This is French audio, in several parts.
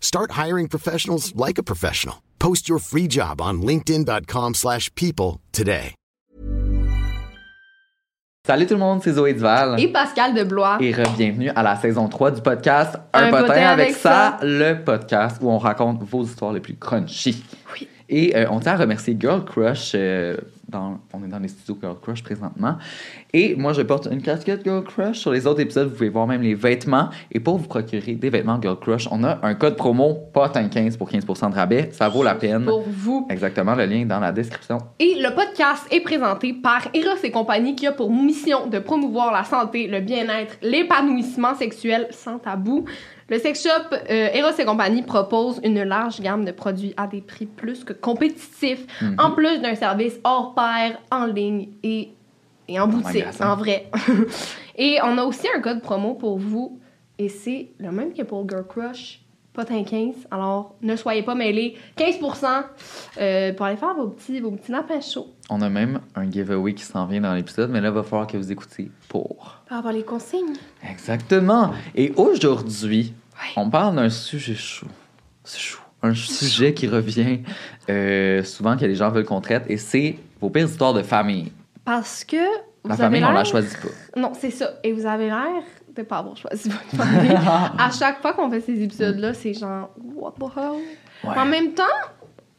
Start hiring professionals like a professional. Post your free job on linkedin.com/people slash people today. Salut tout le monde, c'est Zoé Duval. Et Pascal de Blois. Et bienvenue à la saison 3 du podcast Un, Un potin, potin avec, avec ça, ça. le podcast où on raconte vos histoires les plus crunchy. Oui. Et euh, on tient à remercier Girl Crush. euh, dans, on est dans les studios Girl Crush présentement. Et moi, je porte une casquette Girl Crush. Sur les autres épisodes, vous pouvez voir même les vêtements. Et pour vous procurer des vêtements Girl Crush, on a un code promo POTIN15 pour 15% de rabais. Ça vaut la peine. Pour vous. Exactement, le lien est dans la description. Et le podcast est présenté par Eros et compagnie qui a pour mission de promouvoir la santé, le bien-être, l'épanouissement sexuel sans tabou. Le sex shop euh, Eros et compagnie propose une large gamme de produits à des prix plus que compétitifs, Mhm. en plus d'un service hors pair, en ligne et, et en boutique, en vrai. et on a aussi un code promo pour vous, et c'est le même que pour Girl Crush, potin 15. Alors, ne soyez pas mêlés. 15% euh, pour aller faire vos petits, vos petits lapins chauds. On a même un giveaway qui s'en vient dans l'épisode, mais là, il va falloir que vous écoutiez pour. Par avoir les consignes. Exactement. Et aujourd'hui, Ouais. on parle d'un sujet chaud. C'est chaud. Un sujet qui revient euh, souvent que les gens veulent qu'on traite, et c'est vos pires histoires de famille. Parce que. Vous La avez famille, on la choisit pas. Non, c'est ça. Et vous avez l'air de pas avoir choisi votre famille. à chaque fois qu'on fait ces épisodes-là, c'est genre, what the hell? Ouais. En même temps,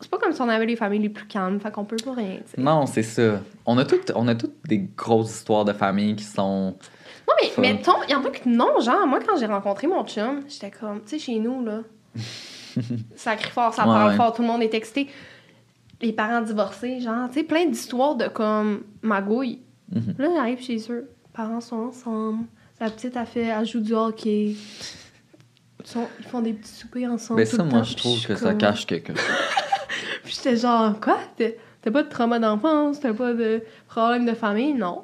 c'est pas comme si on avait les familles les plus calmes, fait qu'on peut pas rien. Non, c'est ça. On a toutes, on a toutes des grosses histoires de famille qui sont. Non, mais Fun. mettons, il y en a que non, genre, moi, quand j'ai rencontré mon chum, j'étais comme, tu sais, chez nous, là, ça crie fort, ça Ouais, parle ouais. fort, tout le monde est texté. Les parents divorcés, genre, tu sais, plein d'histoires de comme magouille. Mhm. Là, j'arrive chez eux, les parents sont ensemble, la petite, a fait, elle joue du hockey. Ils, sont- ils font des petits soupers ensemble. Mais Ben, ça, le moi, temps. je trouve que ça cache quelque chose. Puis j'étais genre, quoi? T'as t'as pas de trauma d'enfance? T'as pas de problème de famille? Non.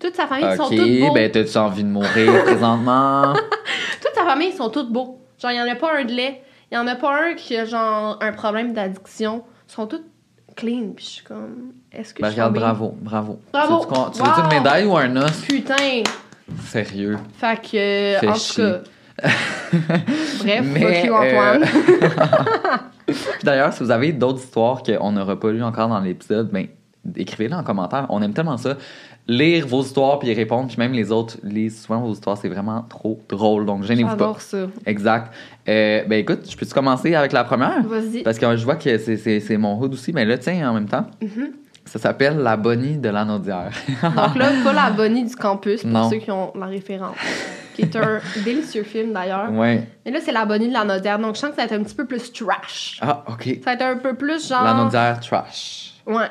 Toute sa famille, ils sont tous beaux. ok, ben, t'as-tu envie de mourir présentement? Toute ta famille, ils sont tous beaux. Genre, il y en a pas un de lait. Il y en a pas un qui a, genre, un problème d'addiction. Ils sont tous clean. Puis je suis comme, est-ce que Ben, je suis regarde, bravo, bravo. Bravo. Tu veux-tu veux-tu une Wow. médaille ou un os? Putain! Sérieux. Fait que, euh, Fais en tout cas. Bref, Mais, fuck you, euh, Antoine. Puis D'ailleurs, si vous avez d'autres histoires qu'on n'aura pas lues encore dans l'épisode, ben, écrivez-les en commentaire. On aime tellement ça. Lire vos histoires puis y répondre. Puis même les autres lisent souvent vos histoires. C'est vraiment trop drôle. Donc, gênez-vous pas. Ça. Exact. Euh, ben écoute, je peux-tu commencer avec la première? Vas-y. Parce que je vois que c'est- c'est c'est mon hood aussi. Mais là, tiens, en même temps, Mhm. ça s'appelle La Bonnie de l'Anaudière. Donc là, pas la Bonnie du campus, pour Non. ceux qui ont la référence. Qui est un délicieux film, d'ailleurs. ouais. Mais là, c'est la Bonnie de la Nodière. Donc, je sens que ça va être un petit peu plus trash. Ah, OK. Ça va être un peu plus genre... L'Anaudière trash. Ouais.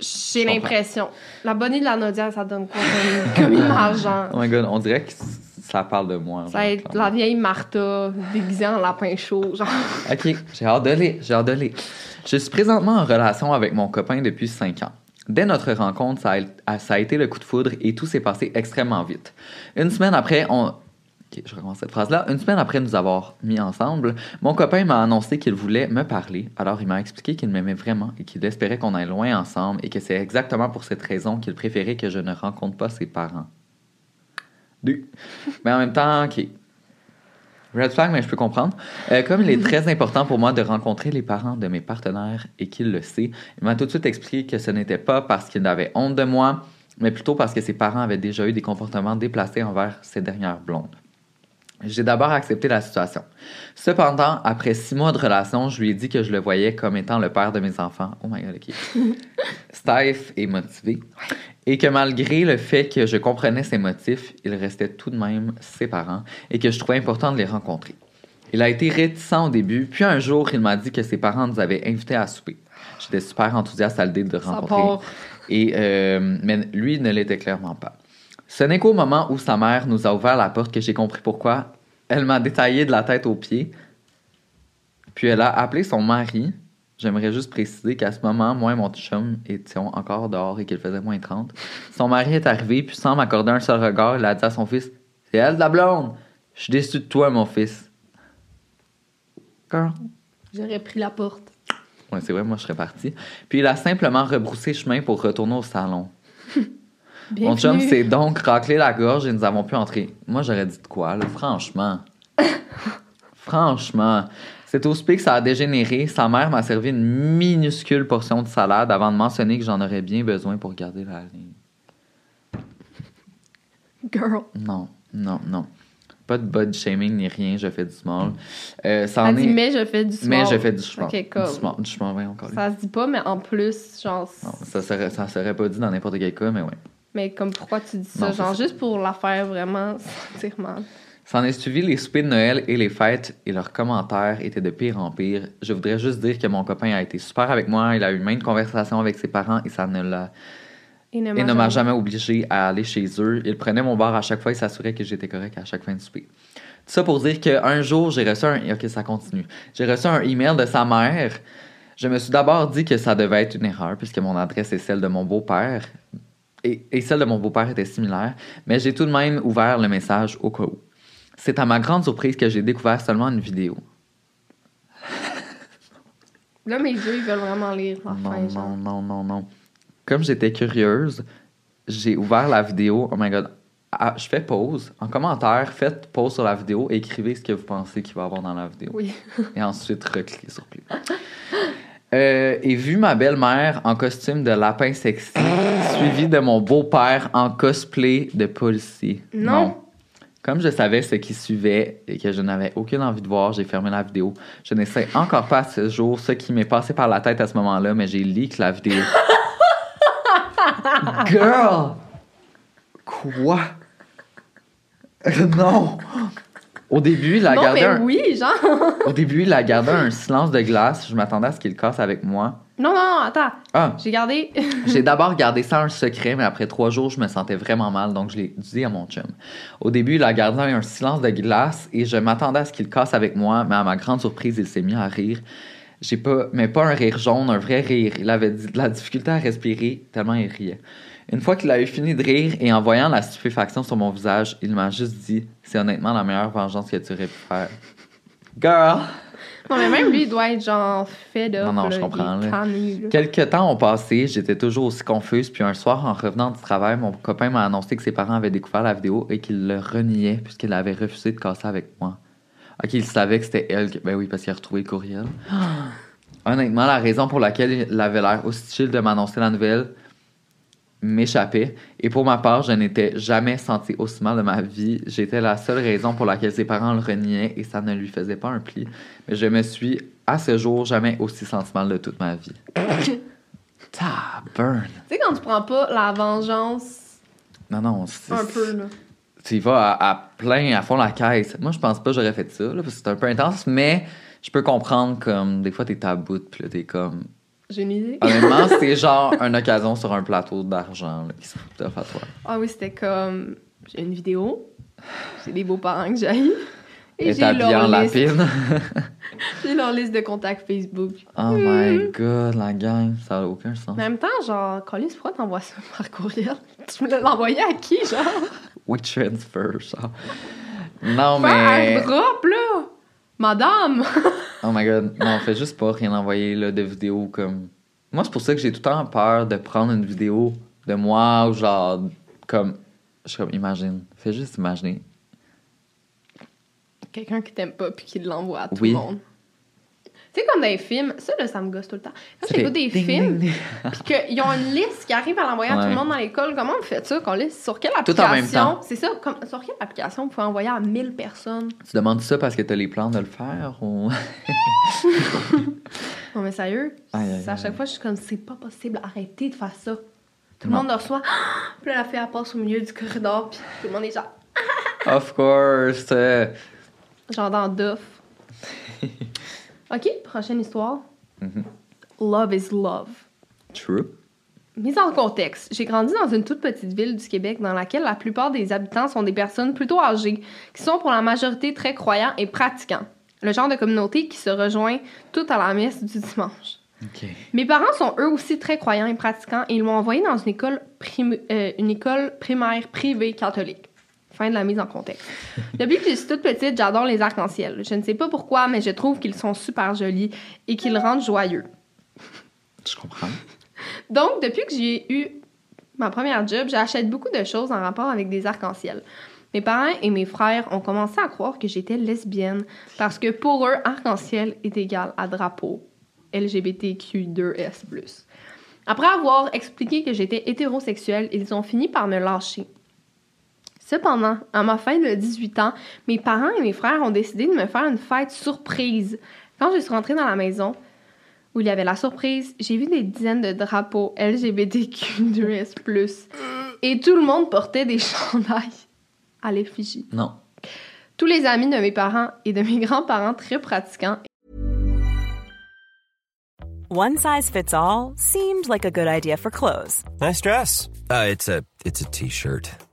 J'ai l'impression. La bonnie de la Nodière, ça donne quoi? Comme, comme image, genre? Oh my god, on dirait que ça parle de moi. Ça va être la vieille Martha déguisée en lapin chaud, genre. OK, j'ai hâte de lire, j'ai hâte de lire. Je suis présentement en relation avec mon copain depuis 5 ans. Dès notre rencontre, ça a, ça a été le coup de foudre et tout s'est passé extrêmement vite. Une semaine après, on... Ok, je recommence cette phrase-là. Une semaine après nous avoir mis ensemble, mon copain m'a annoncé qu'il voulait me parler. Alors, il m'a expliqué qu'il m'aimait vraiment et qu'il espérait qu'on aille loin ensemble et que c'est exactement pour cette raison qu'il préférait que je ne rencontre pas ses parents. Deux. Mais en même temps, ok. Red flag, mais je peux comprendre. Euh, comme il est très important pour moi de rencontrer les parents de mes partenaires et qu'il le sait, il m'a tout de suite expliqué que ce n'était pas parce qu'il avait honte de moi, mais plutôt parce que ses parents avaient déjà eu des comportements déplacés envers ses dernières blondes. J'ai d'abord accepté la situation. Cependant, après six mois de relation, je lui ai dit que je le voyais comme étant le père de mes enfants. Oh my god, ok. Steph est motivé. Et que malgré le fait que je comprenais ses motifs, il restait tout de même ses parents et que je trouvais important de les rencontrer. Il a été réticent au début, puis un jour, il m'a dit que ses parents nous avaient invités à souper. J'étais super enthousiaste à l'idée de le rencontrer. Et, euh, mais lui ne l'était clairement pas. Ce n'est qu'au moment où sa mère nous a ouvert la porte que j'ai compris pourquoi. Elle m'a détaillé de la tête aux pieds. Puis elle a appelé son mari. J'aimerais juste préciser qu'à ce moment, moi et mon chum étions encore dehors et qu'il faisait moins 30. Son mari est arrivé, puis sans m'accorder un seul regard, il a dit à son fils C'est elle la blonde Je suis déçu de toi, mon fils. Girl. J'aurais pris la porte. Ouais, c'est vrai, moi je serais parti. Puis il a simplement rebroussé chemin pour retourner au salon. Mon chum s'est donc raclé la gorge et nous avons pu entrer. Moi, j'aurais dit de quoi, là? Franchement. Franchement. C'est au que ça a dégénéré. Sa mère m'a servi une minuscule portion de salade avant de mentionner que j'en aurais bien besoin pour garder la ligne. Girl. Non, non, non. Pas de body shaming ni rien, je fais du small. Euh, ça en dit, est... mais je fais du small. Mais je fais du small. Ok, comme. Du small, du small, voyons encore. Ça se dit pas, mais en plus, genre. Non, ça serait, ça serait pas dit dans n'importe quel cas, mais ouais. Mais comme pourquoi tu dis ça? Non, genre juste pour la faire vraiment sentir mal. S'en est suivi les soupers de Noël et les fêtes et leurs commentaires étaient de pire en pire? Je voudrais juste dire que mon copain a été super avec moi, il a eu maintes conversations avec ses parents et ça ne l'a et ne m'a jamais obligé à aller chez eux. Il prenait mon bar à chaque fois et s'assurait que j'étais correct à chaque fin de souper. Tout ça pour dire qu'un jour, j'ai reçu un... Ok, ça continue. J'ai reçu un email de sa mère. Je me suis d'abord dit que ça devait être une erreur puisque mon adresse est celle de mon beau-père. Et, et celle de mon beau-père était similaire. Mais j'ai tout de même ouvert le message au cas où. C'est à ma grande surprise que j'ai découvert seulement une vidéo. Là, mes yeux, ils veulent vraiment lire la Non, genre. non, non, non, non. Comme j'étais curieuse, j'ai ouvert la vidéo. Oh my god. Ah, je fais pause. En commentaire, faites pause sur la vidéo et écrivez ce que vous pensez qu'il va y avoir dans la vidéo. Oui. Et ensuite, recliquez sur play. Euh, et vu ma belle-mère en costume de lapin sexy, suivi de mon beau-père en cosplay de policier. Non. Comme je savais ce qui suivait et que je n'avais aucune envie de voir, j'ai fermé la vidéo. Je ne sais encore pas à ce jour ce qui m'est passé par la tête à ce moment-là, mais j'ai leak la vidéo. Girl! Quoi? non! Au début, il a non, gardé mais un... oui, genre. Au début, il a gardé un silence de glace. Je m'attendais à ce qu'il casse avec moi. non, non, non, attends. Ah, J'ai gardé. j'ai d'abord gardé ça un secret, mais après trois jours, je me sentais vraiment mal, donc je l'ai dit à mon chum. Au début, il a gardé un silence de glace et je m'attendais à ce qu'il casse avec moi, mais à ma grande surprise, il s'est mis à rire. J'ai pas, mais pas un rire jaune, un vrai rire. Il avait de la difficulté à respirer tellement il riait. Une fois qu'il a eu fini de rire et en voyant la stupéfaction sur mon visage, il m'a juste dit C'est honnêtement la meilleure vengeance que tu aurais pu faire. Girl! non, mais même lui, il doit être genre fait de. Non, non, je comprends, là. Là. Quelques temps ont passé, j'étais toujours aussi confuse, puis un soir, en revenant du travail, mon copain m'a annoncé que ses parents avaient découvert la vidéo et qu'il le reniait puisqu'il avait refusé de casser avec moi. Ok, il savait que c'était elle. que- Ben oui, parce qu'il a retrouvé le courriel. Honnêtement, la raison pour laquelle il avait l'air aussi chill de m'annoncer la nouvelle m'échappait. Et pour ma part, je n'étais jamais senti aussi mal de ma vie. J'étais la seule raison pour laquelle ses parents le reniaient et ça ne lui faisait pas un pli. Mais je me suis, à ce jour, jamais aussi senti mal de toute ma vie. Taburn. Tu sais, quand tu prends pas la vengeance Non, non, c'est- un peu, là. tu y vas à, à plein, à fond la caisse. Moi, je pense pas que j'aurais fait ça, là, parce que c'est un peu intense, mais je peux comprendre comme des fois t'es bout, puis là t'es comme. J'ai une idée. Honnêtement, c'est genre une occasion sur un plateau d'argent qui se à toi. Ah oui, c'était comme. J'ai une vidéo. J'ai des beaux-parents que j'ai. Et j'ai leur, liste, j'ai leur liste de contacts Facebook. oh my god, la gang, ça a aucun sens. Mais en même temps, genre, Colis, pourquoi t'envoies ça par courriel? Tu me l'as envoyé à qui, genre? We transfer, genre. Non, un mais. airdrop, là! Madame! Oh my god. Non, fais juste pas rien envoyer là, de vidéos comme. Moi, c'est pour ça que j'ai tout le temps peur de prendre une vidéo de moi ou genre. Comme. Je suis comme, imagine. Fais juste imaginer. Quelqu'un qui t'aime pas puis qui l'envoie à tout Oui. le monde. Tu sais, comme dans les films, ça, là, ça me gosse tout le temps. Quand j'écoute fait des ding, films, puis qu'ils ont une liste qui arrive à l'envoyer à tout le monde dans l'école, comment vous faites ça? Qu'on liste sur quelle Tout en même application? temps. C'est ça, comme, sur quelle application vous pouvez envoyer à 1000 personnes? Tu demandes ça parce que t'as les plans de le faire ou? Non, mais sérieux? Aïe, aïe, c'est à chaque fois, je suis comme, c'est pas possible, arrêtez de faire ça. Tout le monde le reçoit. Puis là, la fille, elle passe au milieu du corridor, puis tout le monde est genre, of course. genre dans Duff. OK, prochaine histoire. Mhm. Love is love. True. Mise en contexte, j'ai grandi dans une toute petite ville du Québec dans laquelle la plupart des habitants sont des personnes plutôt âgées, qui sont pour la majorité très croyants et pratiquants. Le genre de communauté qui se rejoint tout à la messe du dimanche. Mes parents sont eux aussi très croyants et pratiquants et ils m'ont envoyé dans une école, euh, une école primaire privée catholique. Fin de la mise en contexte. Depuis que je suis toute petite, j'adore les arcs-en-ciel. Je ne sais pas pourquoi, mais je trouve qu'ils sont super jolis et qu'ils rendent joyeux. Je comprends. Donc, depuis que j'ai eu ma première job, j'achète beaucoup de choses en rapport avec des arcs-en-ciel. Mes parents et mes frères ont commencé à croire que j'étais lesbienne parce que pour eux, arc-en-ciel est égal à drapeau LGBTQ2S+. Après avoir expliqué que j'étais hétérosexuelle, ils ont fini par me lâcher. Cependant, à ma fin de 18 ans, mes parents et mes frères ont décidé de me faire une fête surprise. Quand je suis rentrée dans la maison, où il y avait la surprise, j'ai vu des dizaines de drapeaux LGBTQ2S+. Et tout le monde portait des chandails à l'effigie. Non. Tous les amis de mes parents et de mes grands-parents très pratiquants One size fits all seemed like a good idea for clothes Nice dress. Uh, it's a it's a t-shirt.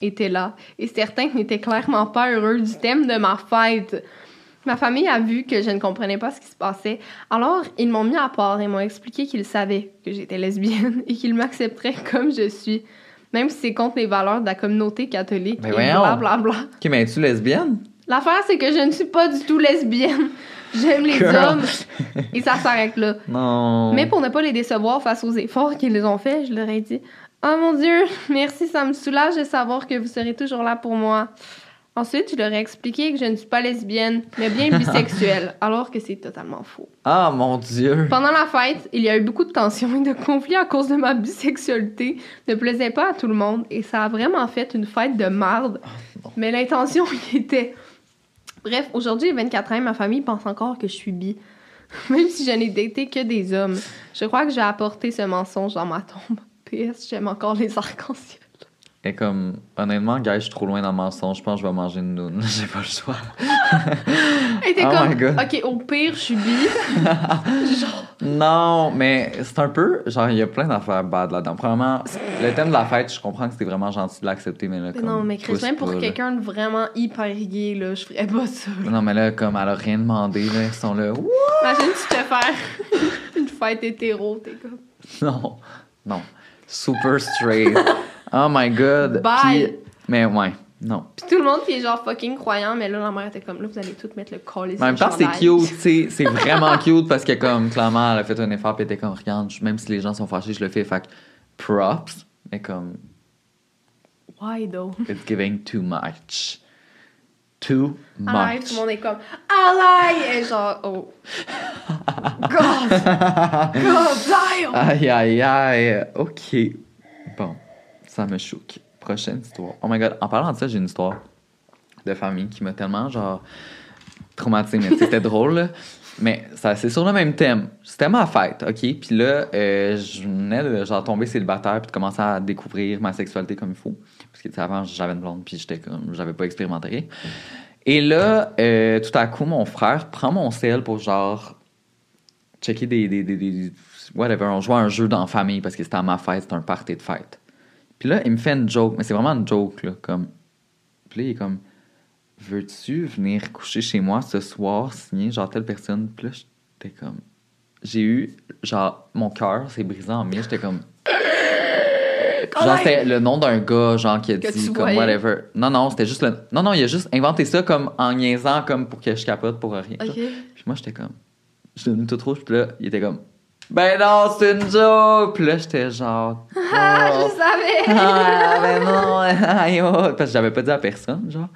Étaient là, et certains n'étaient clairement pas heureux du thème de ma fête. Ma famille a vu que je ne comprenais pas ce qui se passait, alors ils m'ont mis à part et m'ont expliqué qu'ils savaient que j'étais lesbienne et qu'ils m'accepteraient comme je suis, même si c'est contre les valeurs de la communauté catholique Mais et blablabla. Ok, mais es-tu lesbienne? L'affaire, c'est que je ne suis pas du tout lesbienne. J'aime les Girl. hommes et ça s'arrête là. Non. Mais pour ne pas les décevoir face aux efforts qu'ils ont faits, je leur ai dit Oh mon Dieu, merci, ça me soulage de savoir que vous serez toujours là pour moi. Ensuite, je leur ai expliqué que je ne suis pas lesbienne, mais bien bisexuelle, alors que c'est totalement faux. Ah, mon Dieu. Pendant la fête, il y a eu beaucoup de tensions et de conflits à cause de ma bisexualité. Ne plaisait pas à tout le monde et ça a vraiment fait une fête de marde. Mais l'intention y était. Bref, aujourd'hui, 24 ans, ma famille pense encore que je suis bi. Même si je n'ai daté que des hommes. Je crois que j'ai apporté ce mensonge dans ma tombe. PS, j'aime encore les arcs-en-ciel. Et comme, honnêtement, gars, je suis trop loin dans le mensonge. Je pense que je vais manger une noune. J'ai pas le choix. Et t'es Oh comme, my God. ok, au pire, je suis bi. Genre, Non, mais c'est un peu. Genre, il y a plein d'affaires bad là-dedans. Premièrement, le thème de la fête, je comprends que c'était vraiment gentil de l'accepter, mais là. mais comme, non, mais Chris, même pour quelqu'un de vraiment hyper gay, là, je ferais pas ça. Non, mais là, comme elle a rien demandé, là, ils sont là. Imagine tu te fais faire une fête hétéro, t'es comme. Non, non. Super straight. Oh my god. Bye. Puis- mais ouais, non. Puis tout le monde qui est genre fucking croyant, mais là, la mère était comme, là, vous allez toutes mettre le col en même temps, c'est cute, tu sais, c'est vraiment cute parce que, comme, clairement, elle a fait un effort, puis elle était comme, regarde, même si les gens sont fâchés, je le fais, fait props, mais comme, Why though? it's giving too much. Too Alive, tout much. le monde est comme Alive! Et genre, oh. God! God damn! Aïe, aïe, aïe. OK. Bon, ça me choque. Prochaine histoire. Oh my God, en parlant de ça, j'ai une histoire de famille qui m'a tellement, genre, traumatisé. Mais c'était drôle, là. Mais ça, c'est sur le même thème. C'était ma fête, OK? Puis là, euh, je venais de, genre, tomber célibataire puis de commencer à découvrir ma sexualité comme il faut. Parce que, avant, j'avais une blonde puis j'étais comme, j'avais pas expérimenté. Et là, euh, tout à coup, mon frère prend mon sel pour, genre, checker des, des, des, des- whatever, on jouait un jeu dans la famille parce que c'était à ma fête, c'était un party de fête. Puis là, il me fait une joke, mais c'est vraiment une joke, là, comme... Puis là, il est comme, veux-tu venir coucher chez moi ce soir, signer, genre, telle personne? Puis là, j'étais comme... J'ai eu, genre, mon cœur s'est brisé en mille, j'étais comme... Genre, c'était le nom d'un gars, genre, qui a Que dit, tu comme, voyais. whatever. Non, non, c'était juste le... Non, non, il a juste inventé ça, comme, en niaisant, comme, pour que je capote pour rien. Puis moi, j'étais comme. J'étais devenu tout rouge, puis là, il était comme. Ben non, c'est une joke! Puis là, j'étais genre. Ah, je savais! Ah, ben non! aïe, oh. Parce que j'avais pas dit à personne, genre.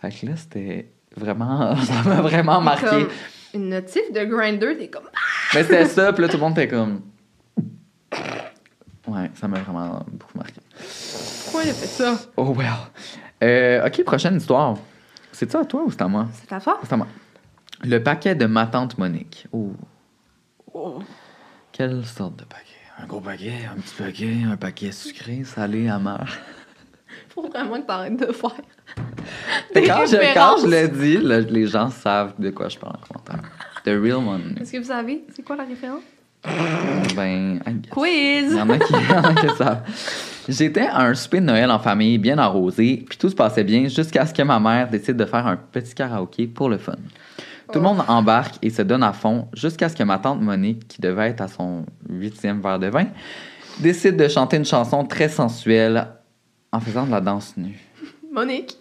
Fait que là, c'était vraiment. Ça m'a vraiment marqué. Comme une notif de Grinder, t'es comme. Mais c'était ça, puis là, tout le monde était comme. Ouais, ça m'a vraiment beaucoup marqué. Pourquoi il a fait ça? Oh, well. Euh, ok, prochaine histoire. C'est ça à toi ou c'est à moi? C'est ta faute? C'est à moi. Le paquet de ma tante Monique. Oh. Quelle sorte de paquet? Un gros paquet, un petit paquet, un paquet sucré, salé, amer. Faut vraiment que t'arrêtes de faire. Des quand, je, quand je le dis, là, les gens savent de quoi je parle en commentaire. The real one. Est-ce que vous savez, c'est quoi la référence? Ben. Quiz! Il y en a qui, savent. J'étais à un souper de Noël en famille, bien arrosé, puis tout se passait bien jusqu'à ce que ma mère décide de faire un petit karaoké pour le fun. Tout le monde embarque et se donne à fond jusqu'à ce que ma tante Monique, qui devait être à son huitième verre de vin, décide de chanter une chanson très sensuelle en faisant de la danse nue. Monique.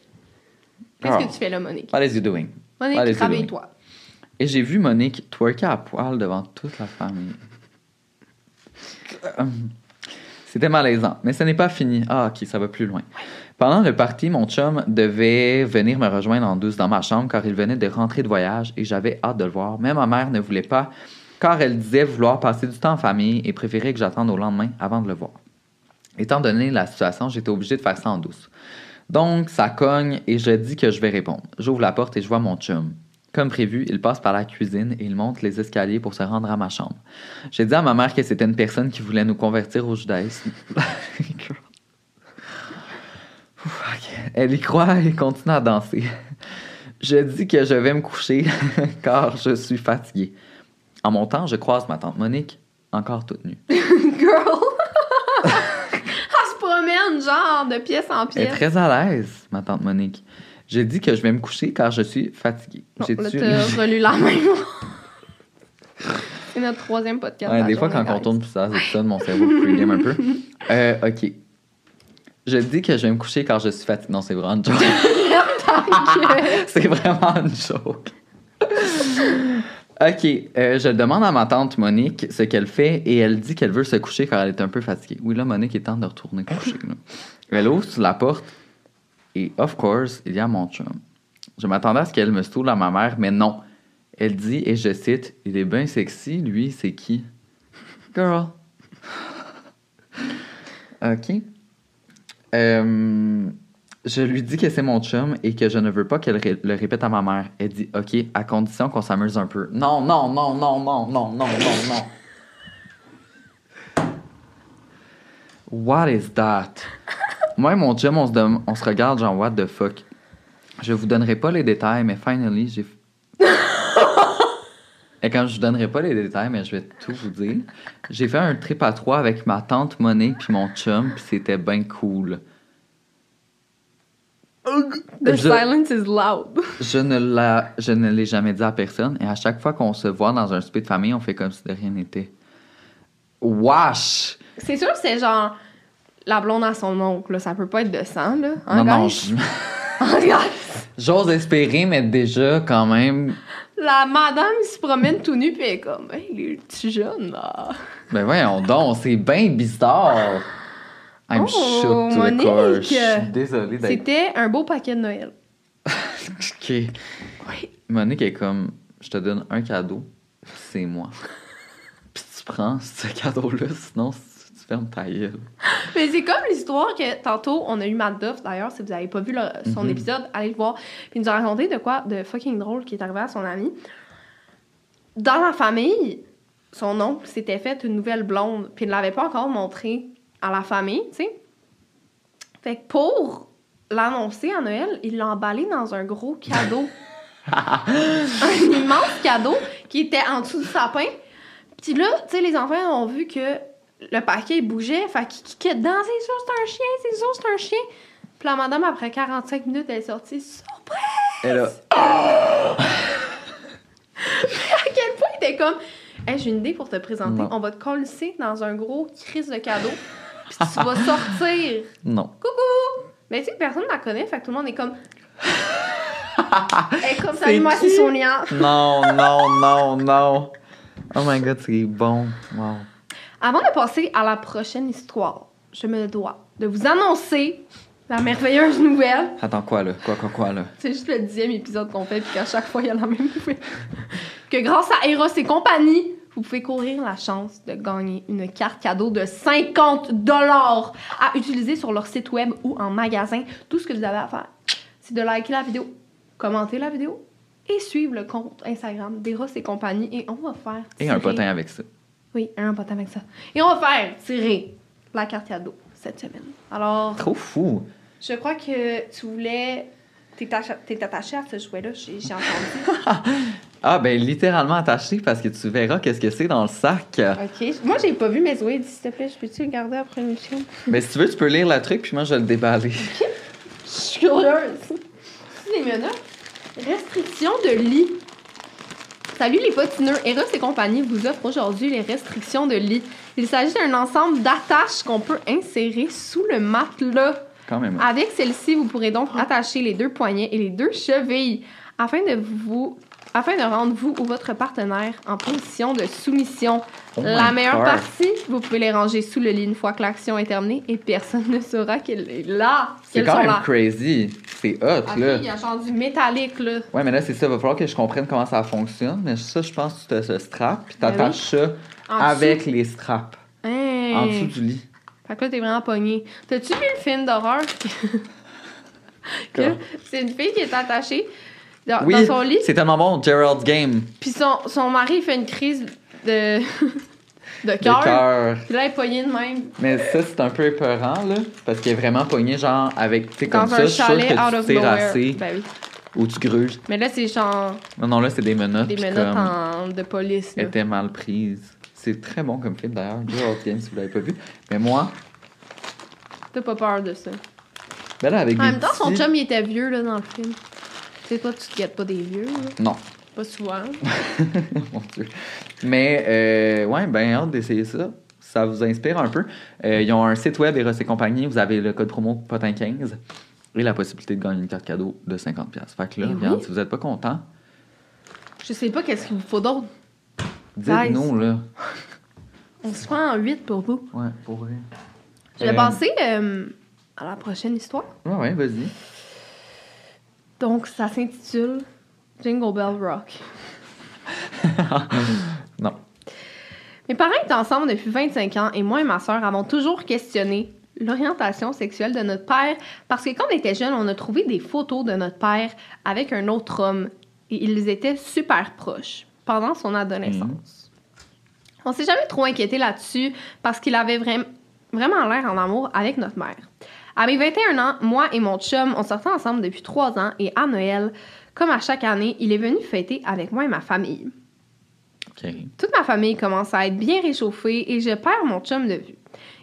Qu'est-ce Ah. que tu fais là, Monique? What is you doing? Monique, travaille-toi. Et j'ai vu Monique twerker à poil devant toute la famille. Euh, C'était malaisant, mais ce n'est pas fini. Ah, ok, ça va plus loin. Pendant le party, mon chum devait venir me rejoindre en douce dans ma chambre car il venait de rentrer de voyage et j'avais hâte de le voir. Mais ma mère ne voulait pas car elle disait vouloir passer du temps en famille et préférait que j'attende au lendemain avant de le voir. Étant donné la situation, j'étais obligé de faire ça en douce. Donc, ça cogne et je dis que je vais répondre. J'ouvre la porte et je vois mon chum. Comme prévu, il passe par la cuisine et il monte les escaliers pour se rendre à ma chambre. J'ai dit à ma mère que c'était une personne qui voulait nous convertir au judaïsme. Elle y croit et continue à danser. Je dis que je vais me coucher car je suis fatigué. En montant, je croise ma tante Monique, encore toute nue. Girl! Elle se promène, genre, de pièce en Elle est pièce. très à l'aise, ma tante Monique. Je dis que je vais me coucher car je suis fatigué. Bon, J'ai là, t'as relu la même. C'est notre troisième podcast. Ouais, des fois, quand on tourne plus ça, c'est ça, mon cerveau pregame un peu. Euh, ok. Je dis que je vais me coucher car je suis fatigué. Non, c'est vraiment une joke. c'est vraiment une joke. ok. euh, je demande à ma tante Monique ce qu'elle fait et elle dit qu'elle veut se coucher car elle est un peu fatiguée. Oui, là, Monique est temps de retourner coucher. là. Elle ouvre la porte et, of course, il y a mon chum. Je m'attendais à ce qu'elle me stoule à ma mère, mais non. Elle dit, et je cite, Il est bien sexy, lui, c'est qui? Girl. OK. Euh, je lui dis que c'est mon chum et que je ne veux pas qu'elle ré- le répète à ma mère. Elle dit, OK, à condition qu'on s'amuse un peu. Non, non, non, non, non, non, non, non, non. What is that? Moi et mon chum, on se, dem- on se regarde genre, what the fuck? Je vous donnerai pas les détails, mais finally, j'ai. Et quand je vous donnerai pas les détails, mais je vais tout vous dire. J'ai fait un trip à trois avec ma tante Monique puis mon chum, puis c'était bien cool. The Je- silence is loud. Je ne, la, je ne l'ai jamais dit à personne, et à chaque fois qu'on se voit dans un souper de famille, on fait comme si de rien n'était. Wesh! C'est sûr que c'est genre la blonde à son oncle, là. ça peut pas être de sang, là. Hein, non, non, Hein, guys? j'ose espérer, mais déjà, quand même. La madame, se promène tout nu, puis elle est comme, hey, les petits jeunes, là. Ben voyons donc, c'est bien bizarre! I'm Oh, shook to Monique! the core. Je suis désolé d'être C'était un beau paquet de Noël. OK. Monique est comme, je te donne un cadeau, c'est moi. Puis tu prends ce cadeau-là, sinon tu ta gueule. Mais c'est comme l'histoire que tantôt, on a eu Matt Duff, d'ailleurs, si vous n'avez pas vu le- son Mhm. épisode, allez le voir. Puis il nous a raconté de quoi de fucking drôle qui est arrivé à son ami. Dans la famille, son oncle s'était fait une nouvelle blonde, puis il ne l'avait pas encore montré à la famille, tu sais. Fait que pour l'annoncer à Noël, il l'a emballé dans un gros cadeau. un immense cadeau qui était en dessous du sapin. Puis là, tu sais, les enfants ont vu que le paquet il bougeait, fait qu'ils kickaient dedans. C'est sûr, c'est un chien, c'est sûr, c'est un chien. Puis la madame, après 45 minutes, elle est sortie. Surprise! Et là, À quel point il était comme. Hey, j'ai une idée pour te présenter. Non. On va te coller dans un gros crise de cadeau. Puis tu vas sortir. non. Coucou! Mais tu sais, personne ne la connaît, fait que tout le monde est comme. Elle est comme, C'est salut, moi, c'est Sonia. Non, non, non, non. Oh my god, c'est bon. Wow. Avant de passer à la prochaine histoire, je me dois de vous annoncer la merveilleuse nouvelle. Attends, quoi là? Quoi, quoi, quoi là? C'est juste le dixième épisode qu'on fait, puis qu'à chaque fois, il y a la même nouvelle. que grâce à Eros et compagnie, vous pouvez courir la chance de gagner une carte cadeau de 50 dollars à utiliser sur leur site web ou en magasin. Tout ce que vous avez à faire, c'est de liker la vidéo, commenter la vidéo et suivre le compte Instagram d'Eros et compagnie. Et on va faire. Et un potin avec ça. Oui, un potin avec ça. Et on va faire tirer la carte cadeau cette semaine. Alors, Trop fou. je crois que tu voulais. T'es attaché, à ce jouet-là, j'ai entendu. Ah, ben littéralement attaché parce que tu verras qu'est-ce que c'est dans le sac. ok. Moi, j'ai pas vu mes jouets. S'il te plaît, je peux-tu le garder après l'émission? Mais si tu veux, tu peux lire le truc puis moi je vais le déballer. Je suis curieuse. Les menottes. Restriction de lit. Salut les potineux. Eros et compagnie vous offre aujourd'hui les restrictions de lit. Il s'agit d'un ensemble d'attaches qu'on peut insérer sous le matelas. Quand même. Avec celle-ci, vous pourrez donc attacher les deux poignets et les deux chevilles afin de vous afin de rendre vous ou votre partenaire en position de soumission. Oh La meilleure God. partie, vous pouvez les ranger sous le lit une fois que l'action est terminée et personne ne saura qu'elle est là. C'est quand même là. crazy. C'est hot, Ah, là. il y a genre du métallique, là. Ouais, mais là, c'est ça. Va falloir que je comprenne comment ça fonctionne. Mais ça, je pense que tu as ce strap puis Ben t'attaches ça En avec les straps Hey. en dessous du lit. Fait que là, t'es vraiment pogné. T'as-tu vu le film d'horreur? c'est une fille qui est attachée dans, Oui, dans son lit, c'est tellement bon, Gerald's Game. puis son, son mari fait une crise de, de cœur. Puis là, elle est de même. Mais ça, c'est un peu épeurant, là. Parce qu'il est vraiment pogné, genre, avec, tu sais, comme ça, un je suis sûr chalet out que tu Ben oui. ou tu gruges. Mais là, c'est genre Non, non, là, c'est des menottes. des menottes en- de police. Elle Là. était mal prise. C'est très bon comme film, d'ailleurs. Gerald's Game, si vous l'avez pas vu. Mais moi, T'as pas peur de ça. ben là, avec En des même temps, son chum, il était vieux, là, dans le film. Sais, toi, tu te guettes pas des vieux, là. Non. Pas souvent. Mon Dieu. Mais, euh, ouais, ben, hâte d'essayer ça. Ça vous inspire un peu. Euh, ils ont un site web, Eros et compagnie. Vous avez le code promo POTIN15 et la possibilité de gagner une carte cadeau de 50$. Fait que là, Eh regarde, si vous n'êtes pas content, Je sais pas qu'est-ce qu'il vous faut d'autre. dites-nous, là. On se prend en 8 pour vous. Ouais, pour vrai. Je vais Euh, passer à la prochaine histoire. Ouais, ouais, vas-y. Donc, ça s'intitule Jingle Bell Rock. Non. Mes parents étaient ensemble depuis 25 ans et moi et ma sœur avons toujours questionné l'orientation sexuelle de notre père parce que quand on était jeunes, on a trouvé des photos de notre père avec un autre homme et ils étaient super proches pendant son adolescence. On s'est jamais trop inquiété là-dessus parce qu'il avait vraim- vraiment l'air en amour avec notre mère. À mes 21 ans, moi et mon chum, on sortait ensemble depuis 3 ans et à Noël, comme à chaque année, il est venu fêter avec moi et ma famille. Toute ma famille commence à être bien réchauffée et je perds mon chum de vue.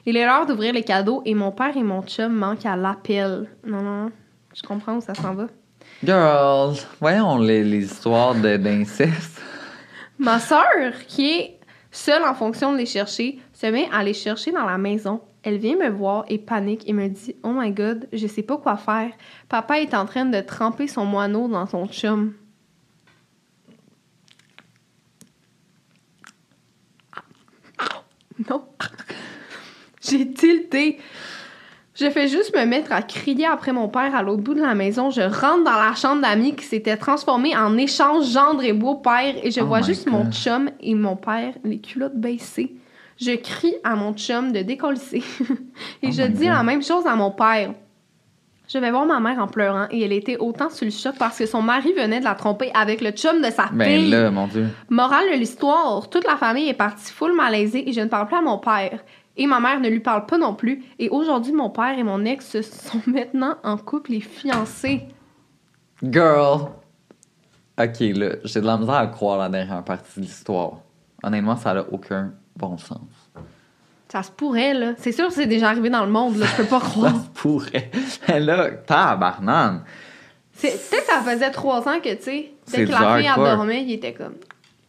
Il est l'heure d'ouvrir les cadeaux et mon père et mon chum manquent à l'appel. Non, non. Je comprends où ça s'en va. Girls, voyons les, les histoires de- d'inceste. Ma sœur, qui est seule en fonction de les chercher, se met à les chercher dans la maison. Elle vient me voir et panique et me dit Oh my god, je sais pas quoi faire. Papa est en train de tremper son moineau dans son chum. Non. J'ai tilté. Je fais juste me mettre à crier après mon père à l'autre bout de la maison. Je rentre dans la chambre d'amis qui s'était transformée en échange gendre et beau-père et je Oh vois juste mon chum et mon père, les culottes baissées. Je crie à mon chum de décollisser. et Oh je dis God. la même chose à mon père. Je vais voir ma mère en pleurant et elle était autant sur le choc parce que son mari venait de la tromper avec le chum de sa Ben fille. là, mon Dieu. Morale de l'histoire, toute la famille est partie full malaisée et je ne parle plus à mon père. Et ma mère ne lui parle pas non plus. Et aujourd'hui, mon père et mon ex sont maintenant en couple et fiancés. Girl. Ok, là, j'ai de la misère à croire la dernière partie de l'histoire. Honnêtement, ça n'a aucun bon sens. Ça se pourrait, là. C'est sûr que c'est déjà arrivé dans le monde, là. Je peux pas Ça croire. se pourrait. Mais là, tabarnane. Peut-être que ça faisait trois ans que, tu sais, dès que la fille, elle hardcore. dormait, il était comme...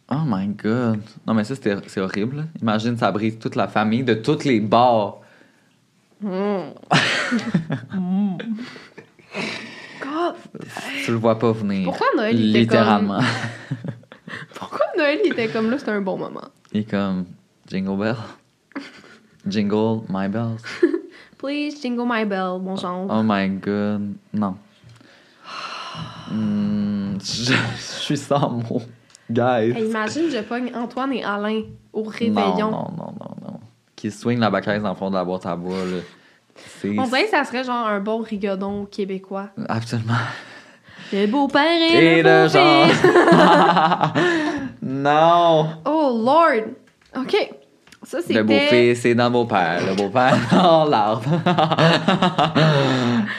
Oh my god. Non, mais ça, c'est horrible. là. Imagine, ça brise toute la famille de tous les bars. God, Tu le vois pas venir. Pourquoi Noël, il était Littéralement. pourquoi Noël, il était comme là? C'était un bon moment? Il est comme Jingle Bell. Jingle my bells. Please, jingle my bell, mon genre. Oh my god. Non. Hmm, je, je suis sans mots. Guys. Hey, imagine, je pogne Antoine et Alain au non, réveillon. non, non, non, non. Qui swing la bacaise dans le fond de la boîte à bois, là. On dirait que ça serait genre un bon rigodon québécois. Absolument. Le beau-père Et et, le le genre. non! Oh Lord! OK. Ça, c'était... Le beau-fils, c'est dans beau-père. Le beau-père dans l'arbre.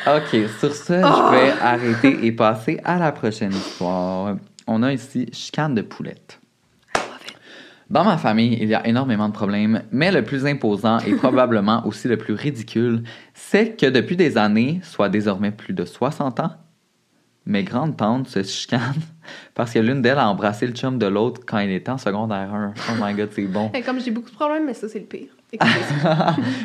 OK, sur ce, je vais arrêter et passer à la prochaine histoire. On a ici chicane de poulette. Dans ma famille, il y a énormément de problèmes, mais le plus imposant et probablement aussi le plus ridicule, c'est que depuis des années, soit désormais plus de 60 ans, mes grandes tantes se chicanent parce que l'une d'elles a embrassé le chum de l'autre quand il était en secondaire 1. Oh my god, c'est bon. Hey, comme j'ai beaucoup de problèmes, mais ça, c'est le pire.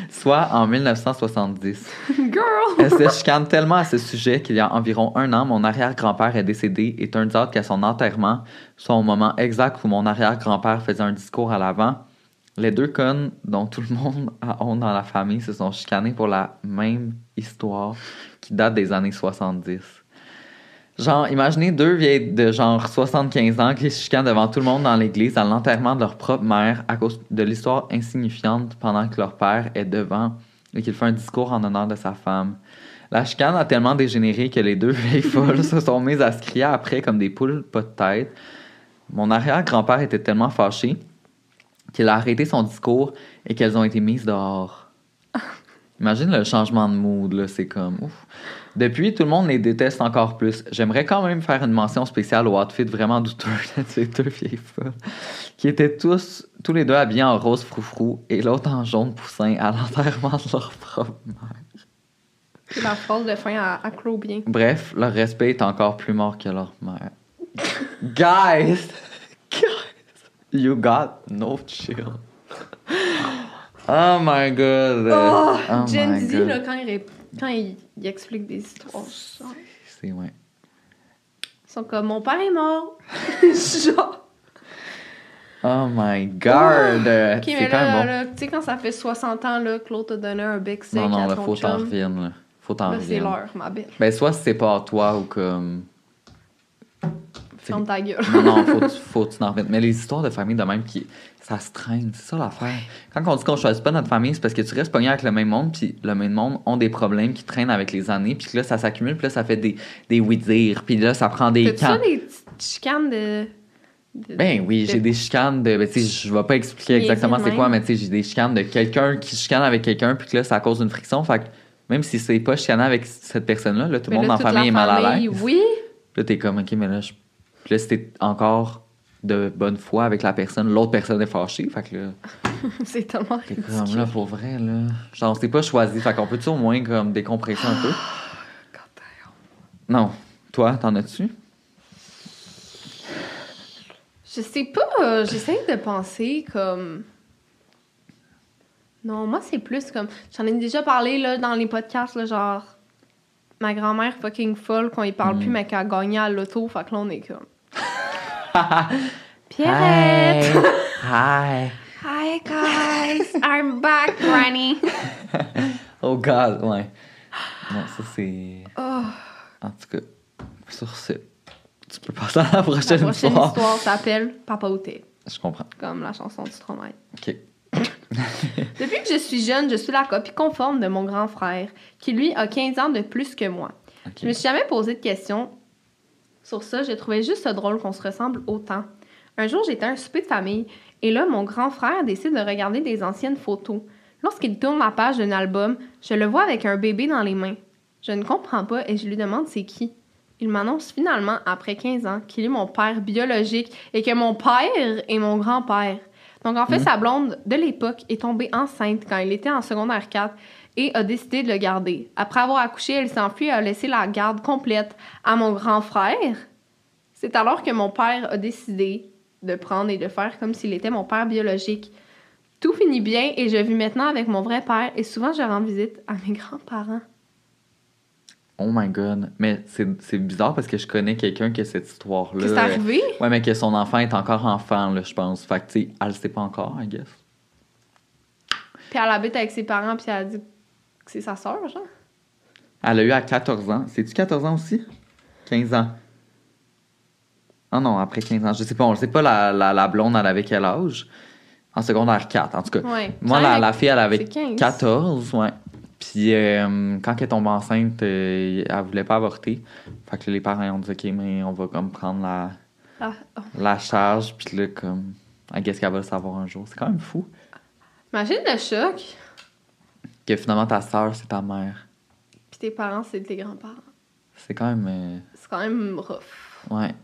Soit en 1970. Girl! Elle se chicane tellement à ce sujet qu'il y a environ un an, mon arrière-grand-père est décédé et turns out qu'à son enterrement, soit au moment exact où mon arrière-grand-père faisait un discours à l'avant, les deux connes dont tout le monde a honte dans la famille se sont chicanés pour la même histoire qui date des années 70. Genre, imaginez deux vieilles de genre 75 ans qui se chicanent devant tout le monde dans l'église à l'enterrement de leur propre mère à cause de l'histoire insignifiante pendant que leur père est devant et qu'il fait un discours en honneur de sa femme. La chicane a tellement dégénéré que les deux vieilles folles se sont mises à se crier après comme des poules pas de tête. Mon arrière-grand-père était tellement fâché qu'il a arrêté son discours et qu'elles ont été mises dehors. Imagine le changement de mood, là, c'est comme ouf. Depuis, tout le monde les déteste encore plus. J'aimerais quand même faire une mention spéciale au outfit vraiment douteux de ces deux vieilles folles, qui étaient tous, tous les deux habillés en rose froufrou et l'autre en jaune poussin à l'enterrement de leur propre mère. C'est la phrase de fin à, à bien. Bref, leur respect est encore plus mort que leur mère. guys! Guys! You got no chill. Oh my god! Oh, Oh Gen my Z, God. là, quand, il, ré- quand il, il explique des histoires, C'est ouais. ils sont comme mon père est mort. genre. Oh my god! Ok, c'est mais quand là, même bon. là, tu sais, quand ça fait 60 ans là, que l'autre t'a donné un bec sec non, non, à là, ton faut t'en là. Faut t'en là, c'est l'heure, ma belle. Ben, soit c'est pas à toi ou comme. Ferme ta gueule. Non, non, faut, que tu- faut que tu t'en. Mais les histoires de famille de même, qui, ça se traîne, c'est ça l'affaire. Quand on dit qu'on choisit pas notre famille, c'est parce que tu restes pogné avec le même monde, puis le même monde ont des problèmes qui traînent avec les années, puis là, ça s'accumule, puis là, ça fait des, des oui-dire, puis là, ça prend des T'as-tu ça des petites chicanes de. de- Ben oui, de- j'ai des chicanes de. Ben, tu sais, je vais pas expliquer exactement c'est quoi, mais tu sais, j'ai des chicanes de quelqu'un qui chicane avec quelqu'un, puis que là, c'est à cause d'une friction. Fait que même si c'est pas chicané avec cette personne-là, là, tout le Mais monde là, dans la toute famille est mal à l'aise. Oui. Là, t'es comme, OK, mais là, je... Puis là, t'es encore de bonne foi avec la personne, l'autre personne est fâchée. Fait que là, c'est tellement ridicule. comme, là, pour vrai, là. Genre, c'est pas choisi. Fait qu'on peut-tu au moins, comme, décompresser un peu? Non. Toi, t'en as-tu? Je sais pas, euh, j'essaie de penser comme. Non, moi c'est plus comme. J'en ai déjà parlé là, dans les podcasts, là, genre. Ma grand-mère fucking folle quand il parle Mm. plus, mais qu'elle a gagné à l'auto, fait que là on est comme. Pierrette! Hi! Hi guys, I'm back, Granny! Oh God, ouais. Non, ça c'est. Oh. En tout cas, sur ce, tu peux passer à la La prochaine, prochaine histoire. histoire s'appelle Papa Outé, Je comprends. comme la chanson du Stromae. Ok. Depuis que je suis jeune, je suis la copie conforme de mon grand frère, qui lui a 15 ans de plus que moi. Je me suis jamais posé de questions sur ça. J'ai trouvé juste ça drôle qu'on se ressemble autant. Un jour, j'étais à un souper de famille et là, mon grand frère décide de regarder des anciennes photos. Lorsqu'il tourne la page d'un album, je le vois avec un bébé dans les mains. Je ne comprends pas et je lui demande c'est qui. Il m'annonce finalement, après 15 ans, qu'il est mon père biologique et que mon père est mon grand-père. Donc en fait, sa blonde de l'époque est tombée enceinte quand il était en secondaire 4 et a décidé de le garder. Après avoir accouché, elle s'enfuit et a laissé la garde complète à mon grand frère. C'est alors que mon père a décidé de prendre et de faire comme s'il était mon père biologique. Tout finit bien et je vis maintenant avec mon vrai père et souvent je rends visite à mes grands-parents. Oh my God. Mais c'est c'est bizarre parce que je connais quelqu'un qui a cette histoire-là. Qu'est-ce qui est euh, arrivé? Ouais, mais que son enfant est encore enfant, là, je pense. Fait que, tu sais, elle le sait pas encore, I guess. Puis elle habite avec ses parents puis elle a dit que c'est sa sœur, genre. Elle a eu à 14 ans. C'est-tu 14 ans aussi? 15 ans. Ah non, après 15 ans. Je sais pas, on le sait pas, la, la, la blonde, elle avait quel âge? En secondaire 4, en tout cas. Ouais. Moi, la, fille, elle avait c'est 15. 14, ouais. Puis euh, quand elle est tombée enceinte, euh, elle voulait pas avorter. Fait que les parents ont dit, OK, mais on va comme prendre la, Ah, oh. la charge. Puis là, comme, I guess qu'elle va le savoir un jour. C'est quand même fou Imagine le choc. Que finalement ta soeur, c'est ta mère. Puis tes parents, c'est tes grands-parents. C'est quand même. euh, C'est quand même rough. Ouais.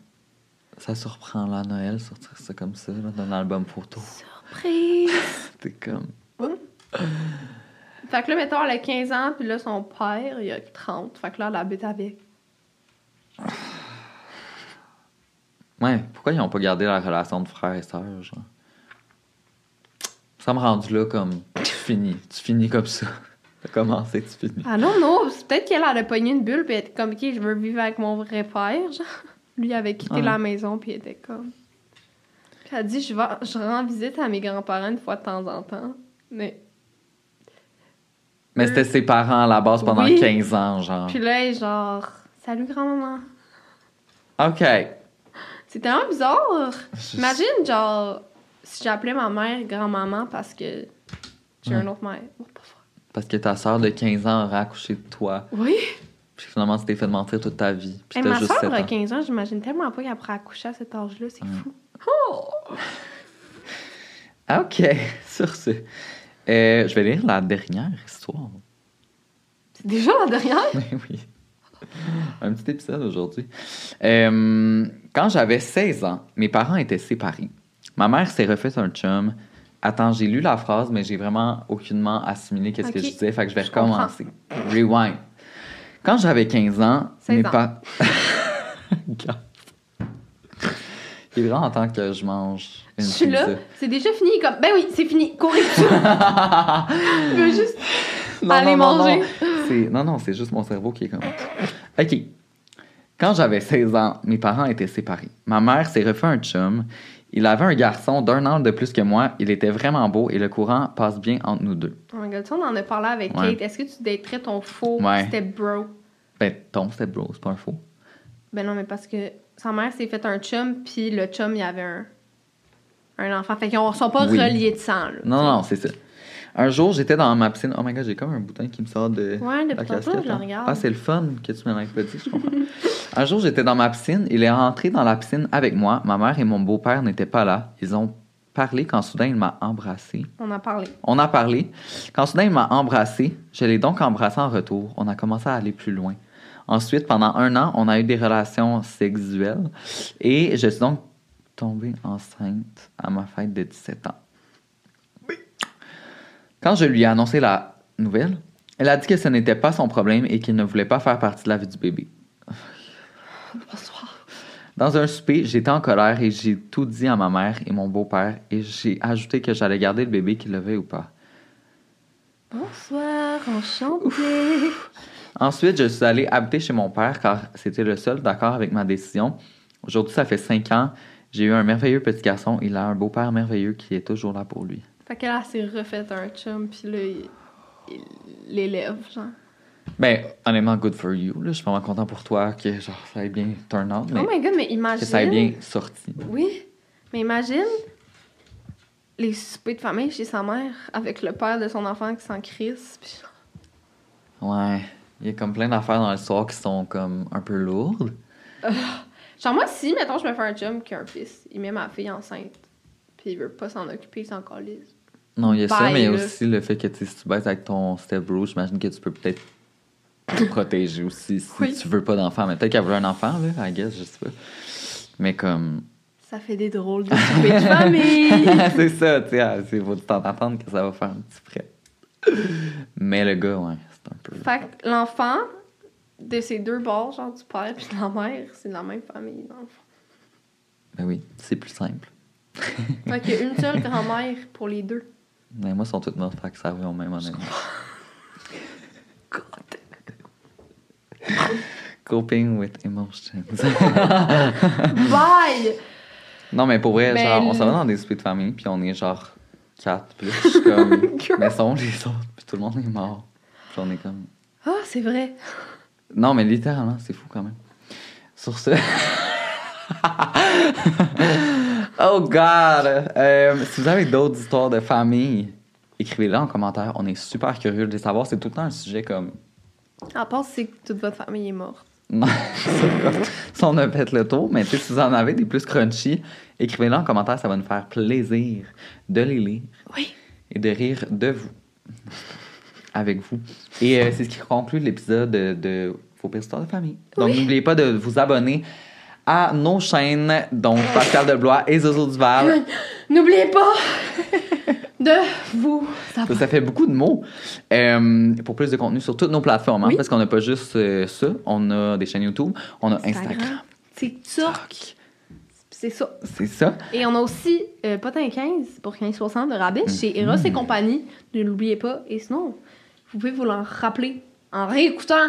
Ça surprend là, Noël, sortir ça comme ça, là, dans l'album photo. Surprise! T'es comme. fait que là, mettons, elle a 15 ans, puis là, son père, il a 30. Fait que là, elle habite avec. Ouais, pourquoi ils ont pas gardé la relation de frère et sœur, genre? Ça me rendu là comme. Tu finis. Tu finis comme ça. T'as commencé, tu finis? Ah non, non, c'est peut-être qu'elle elle a pogné une bulle, puis elle était comme, OK, je veux vivre avec mon vrai père, genre. Lui avait quitté la maison, puis il était comme. Puis elle a dit, je, vais, je rends visite à mes grands-parents une fois de temps en temps. Mais. Mais c'était ses parents à la base pendant Oui. 15 ans, genre. Puis là, elle genre, salut grand-maman. OK. C'est tellement bizarre. Imagine, genre, si j'appelais ma mère grand-maman parce que j'ai Ouais. une autre mère. Parce que ta sœur de 15 ans aurait accouché de toi. Oui. Puis finalement, tu t'es fait mentir toute ta vie. Puis Hey, ma juste 7 soeur ans. 15 ans, j'imagine tellement pas qu'elle pourrait accoucher à cet âge-là. C'est fou. Ah, OK. Sur ce. Euh, je vais lire la dernière histoire. C'est déjà la dernière? Oui, oui. Un petit épisode aujourd'hui. Euh, quand j'avais 16 ans, mes parents étaient séparés. Ma mère s'est refait un chum. Attends, j'ai lu la phrase, mais j'ai vraiment aucunement assimilé qu'est-ce que je disais, fait que je vais Je recommencer. Rewind. Quand j'avais 15 ans, 16 mes ans. parents... Il est vraiment temps que je mange une Je suis là. C'est déjà fini. Comme... Ben oui, c'est fini. Dessus. Je veux juste Non, aller non, manger. Non, non, c'est juste mon cerveau qui est comme. OK. Quand j'avais 16 ans, mes parents étaient séparés. Ma mère s'est refait un chum. Il avait un garçon d'un an de plus que moi. Il était vraiment beau et le courant passe bien entre nous deux. Oh my god, on en a parlé avec Ouais. Kate. Est-ce que tu daterais ton faux Ouais. c'était bro? Ben, ton, c'était bro, c'est pas un faux. Ben non, mais parce que sa mère s'est fait un chum, puis le chum, il avait un, un enfant. Fait qu'ils ont- sont pas Oui. reliés de sang, là. Non, non, c'est ça. Un jour, j'étais dans ma piscine. Oh my god, j'ai comme un bouton qui me sort de Ouais, depuis la tantôt, casquette. je le regarde. Ah, c'est le fun que tu me l'as pas dit, je comprends. un jour, j'étais dans ma piscine. Il est rentré dans la piscine avec moi. Ma mère et mon beau-père n'étaient pas là. Ils ont parlé quand soudain il m'a embrassé. On a parlé. On a parlé. Quand soudain il m'a embrassé, je l'ai donc embrassé en retour. On a commencé à aller plus loin. Ensuite, pendant un an, on a eu des relations sexuelles et je suis donc tombée enceinte à ma fête de 17 ans. Quand je lui ai annoncé la nouvelle, elle a dit que ce n'était pas son problème et qu'il ne voulait pas faire partie de la vie du bébé. Bonsoir. Dans un souper, j'étais en colère et j'ai tout dit à ma mère et mon beau-père et j'ai ajouté que j'allais garder le bébé qu'il le veuille ou pas. Bonsoir, enchantée. Ensuite, je suis allé habiter chez mon père car c'était le seul d'accord avec ma décision. Aujourd'hui, ça fait cinq ans. J'ai eu un merveilleux petit garçon. Il a un beau-père merveilleux qui est toujours là pour lui. Fait que là, elle s'est refaite un chum, puis là, il... l'élève, genre. Ben, honnêtement, good for you. Là. Je suis vraiment content pour toi que genre, ça ait bien turn out. Mais Oh my god, mais que imagine. ça ait bien sorti. Oui, mais imagine les soupers de famille chez sa mère avec le père de son enfant qui s'en crisse. puis genre- Ouais. Il y a comme plein d'affaires dans l'histoire qui sont comme un peu lourdes. Genre, moi, si, mettons, je me fais un chum qui a un fils, il met ma fille enceinte, puis il veut pas s'en occuper, il s'en calise. Non, il y a ça, mais il y a là. aussi le fait que si tu baises avec ton step-bro, j'imagine que tu peux peut-être te protéger aussi si Oui. tu veux pas d'enfant. Mais peut-être qu'elle voulait un enfant, là, I guess, je sais pas. Mais comme. Ça fait des drôles de soupers de famille. c'est ça, tu sais, ah, c'est faut t'en attendre que ça va faire un petit prêt. Mais le gars, ouais, c'est un peu. fait que l'enfant de ces deux bords, genre du père puis de la mère, c'est de la même famille, dans le fond. Ben oui, c'est plus simple. Fait qu'il y a une seule grand-mère pour les deux. Mais moi, ils sont toutes mortes, fait que ça revient au même, honnêtement. Coping with emotions. Bye! non, mais pour vrai, Mais genre, on s'en va dans des soupers de famille, puis on est genre quatre, puis je suis comme. mais sont les autres, puis tout le monde est mort. Puis on est comme. Ah, c'est vrai. Non, mais littéralement, c'est fou quand même. Sur ce. oh God! Euh, si vous avez d'autres histoires de famille, écrivez-les en commentaire. On est super curieux de les savoir. C'est tout le temps un sujet comme. À part si toute votre famille est morte. Non, ça, on a fait le tour, mais si vous en avez des plus crunchy, écrivez-les en commentaire. Ça va nous faire plaisir de les lire Oui. et de rire de vous. Avec vous. Et euh, c'est ce qui conclut l'épisode de, de Vos pires histoires de famille. Donc, Oui. n'oubliez pas de vous abonner à nos chaînes, donc Pascal Deblois et Zozo Duval. N'oubliez pas de vous Ça, ça fait beaucoup de mots. Euh, pour plus de contenu sur toutes nos plateformes, hein, Oui. parce qu'on n'a pas juste euh, ça. On a des chaînes YouTube, on a Instagram. TikTok. C'est ça. C'est ça. Et on a aussi euh, Potin 15 pour 15% de rabais Mm-hmm. chez Eros et compagnie. Ne l'oubliez pas. Et sinon, vous pouvez vous l'en rappeler en réécoutant